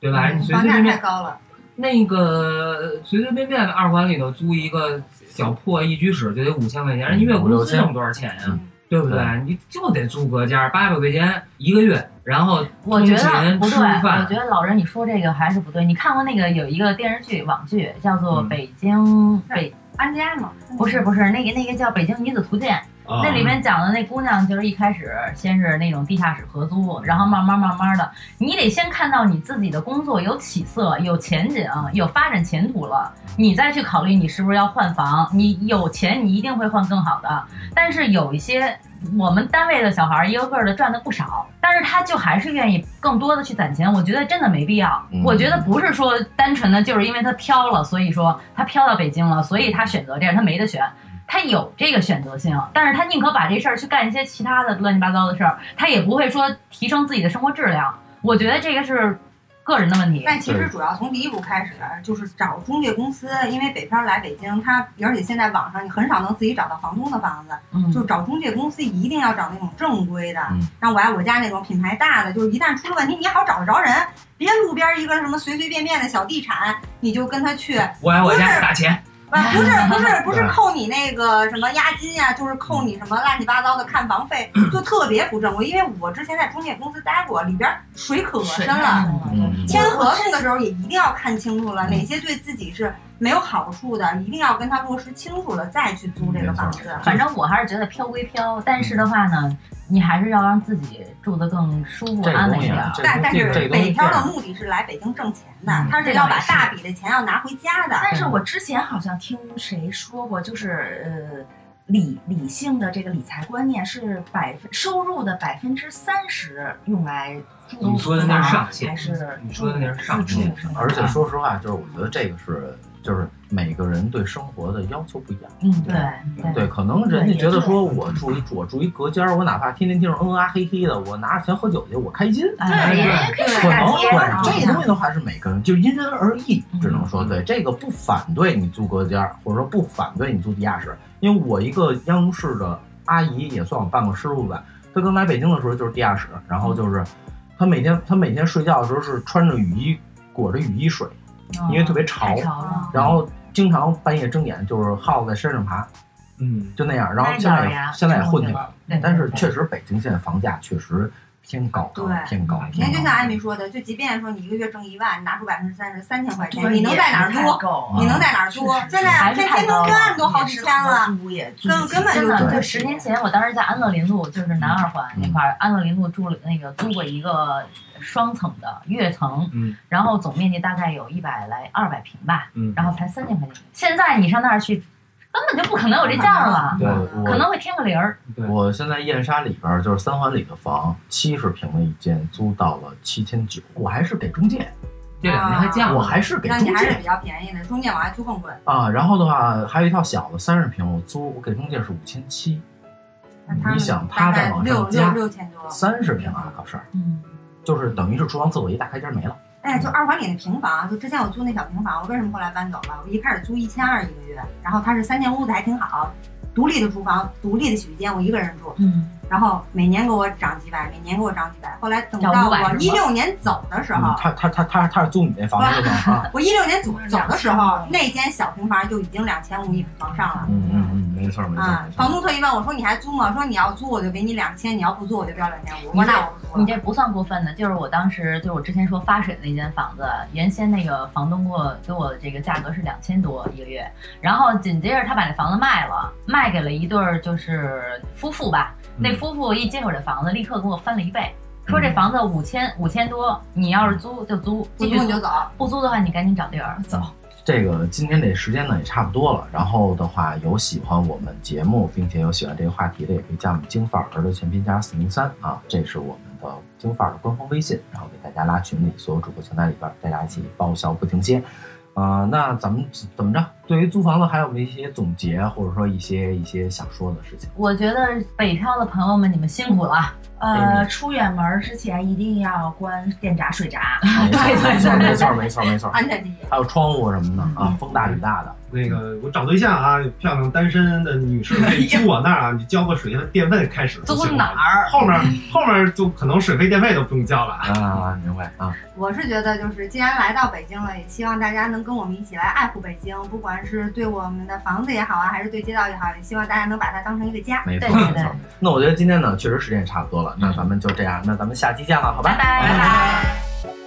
对吧？你随房价随便便太高了，那个随随便便的二环里头租一个小破一居室就得五千块钱，人月工资挣多少钱呀、嗯对不对？你就得租隔间儿，八百块钱一个月，然后我觉得不对，我觉得老人你说这个还是不对。你看过那个有一个电视剧网剧叫做嗯《北京北》，安家吗，不是不是那个那个叫《北京女子图鉴》，啊那里面讲的那姑娘就是一开始先是那种地下室合租，然后慢慢慢慢的，你得先看到你自己的工作有起色、有前景、有发展前途了，你再去考虑你是不是要换房。你有钱，你一定会换更好的。但是有一些我们单位的小孩儿一个个的赚的不少，但是他就还是愿意更多的去攒钱，我觉得真的没必要。嗯我觉得不是说单纯的就是因为他飘了，所以说他飘到北京了，所以他选择这样，他没得选。他有这个选择性，但是他宁可把这事儿去干一些其他的乱七八糟的事儿，他也不会说提升自己的生活质量。我觉得这个是个人的问题。但其实主要从第一步开始，就是找中介公司，因为北漂来北京，他而且现在网上你很少能自己找到房东的房子，嗯，就找中介公司一定要找那种正规的嗯，像我爱我家那种品牌大的，就是一旦出了问题，你好找得着人，别路边一个什么随随便便的小地产，你就跟他去，我爱我家打钱，啊，不是不是不是扣你那个什么押金呀、就是扣你什么乱七八糟的看房费，就特别不正规。因为我之前在中介公司待过，里边水可深了。嗯签合同的时候也一定要看清楚了，哪些对自己是没有好处的，一定要跟他落实清楚了再去租这个房子。反正我还是觉得飘归飘，但是的话呢，你还是要让自己住得更舒服安稳一点。但但是北漂的目的是来北京挣钱的嗯，他是要把大笔的钱要拿回家的。但是我之前好像听谁说过，就是呃。理理性的这个理财观念是百分收入的百分之三十用来住你说的那是上房限还是你说的那是上限什么而且说实话，就是我觉得这个是，就是每个人对生活的要求不一样。嗯，对对对，可能人家觉得说我住一我住一隔间儿，我哪怕天天听着嗯啊嘿嘿的，我拿着钱喝酒去，我开心。对对，可能对这东西的话是每个人就因人而异，嗯只能说对这个不反对你租隔间儿，或者说不反对你租地下室，因为我一个央视的阿姨也算我半个师傅吧，她刚来北京的时候就是地下室，然后就是她每天她每天睡觉的时候是穿着雨衣裹着雨衣睡，因为特别潮，潮。然后经常半夜睁眼就是耗子在身上爬，嗯，就那样，然后现在现在也混起来了。但是确实北京现在房价确实偏高，对偏高，偏高。你看，就像艾米说的，就即便说你一个月挣一万，你拿出百分之三十，三千块钱，你能在哪儿租？你能在哪儿租？现在还是天天通太高了苑都好几千了，租也租根根本就真的，就十年前，我当时在安乐林路，就是南二环那块儿，安乐林路住了那个租过一个双层的跃层，嗯，然后总面积大概有一百来二百平吧，嗯然后才三千块钱。现在你上那儿去，根本就不可能有这价儿了，对，可能会添个零儿。对，我现在燕莎里边儿就是三环里的房，七十平的一间，租到了七千九，我还是给中介，这两年还降了，我还是给中介那你还是比较便宜的，中介往外租更贵。啊。然后的话，还有一套小的三十平，我租我给中介是五千七，那他你想他再往上加六千多。三十平啊，搞事儿，嗯，就是等于是厨房厕所一大开间没了。哎，就二环里的平房，就之前我租那小平房，我为什么后来搬走了？我一开始租一千二一个月，然后它是三间屋子还挺好，独立的厨房，独立的洗浴间，我一个人住，嗯，然后每年给我涨几百，每年给我涨几百。后来等到 (laughs) 我一六年走的时候嗯，，他他他他他是租你那房子是吗？啊，我一六年走走的时候那间小平房就已经两千五往上了。嗯嗯嗯，没错没错啊。房东特意问我说：“你还租吗？”说你要租我就给你两千，你要不租我就标两千五。我说那我不租了。你这不算过分的，就是我当时就是我之前说发水的那间房子，原先那个房东给我给我这个价格是两千多一个月，然后紧接着他把那房子卖了，卖给了一对儿就是夫妇吧，那嗯夫妇一接手这房子，立刻给我翻了一倍，说嗯这房子五千五千多，你要是租就租，不继续租你就走。不租的话你赶紧找地儿走。这个今天这时间呢也差不多了，然后的话有喜欢我们节目，并且有喜欢这个话题的，也可以加我们京范儿的全拼加四零三啊，这是我们的京范儿的官方微信，然后给大家拉群里，所有主播全在里边儿，大家一起爆笑不停歇。啊、那咱们怎么着？对于租房子还有没有一些总结，或者说一些一些想说的事情？我觉得北漂的朋友们，你们辛苦了。呃，出远门之前一定要关电闸、水闸。(laughs) 没错，没错，没错，没错，没错。安全第一。还有窗户什么的啊，风大雨大的。那个我找对象啊，漂亮单身的女士可以租我那儿啊，你交个水电电费开始就租行了。哪儿？后面后面就可能水费电费都不用交了啊。啊，明白啊。我是觉得，就是既然来到北京了，也希望大家能跟我们一起来爱护北京，不管是对我们的房子也好啊，还是对街道也好，也希望大家能把它当成一个家。没错，对对对没错。那我觉得今天呢，确实时间也差不多了，那咱们就这样，那咱们下期见了，好吧？拜拜拜拜。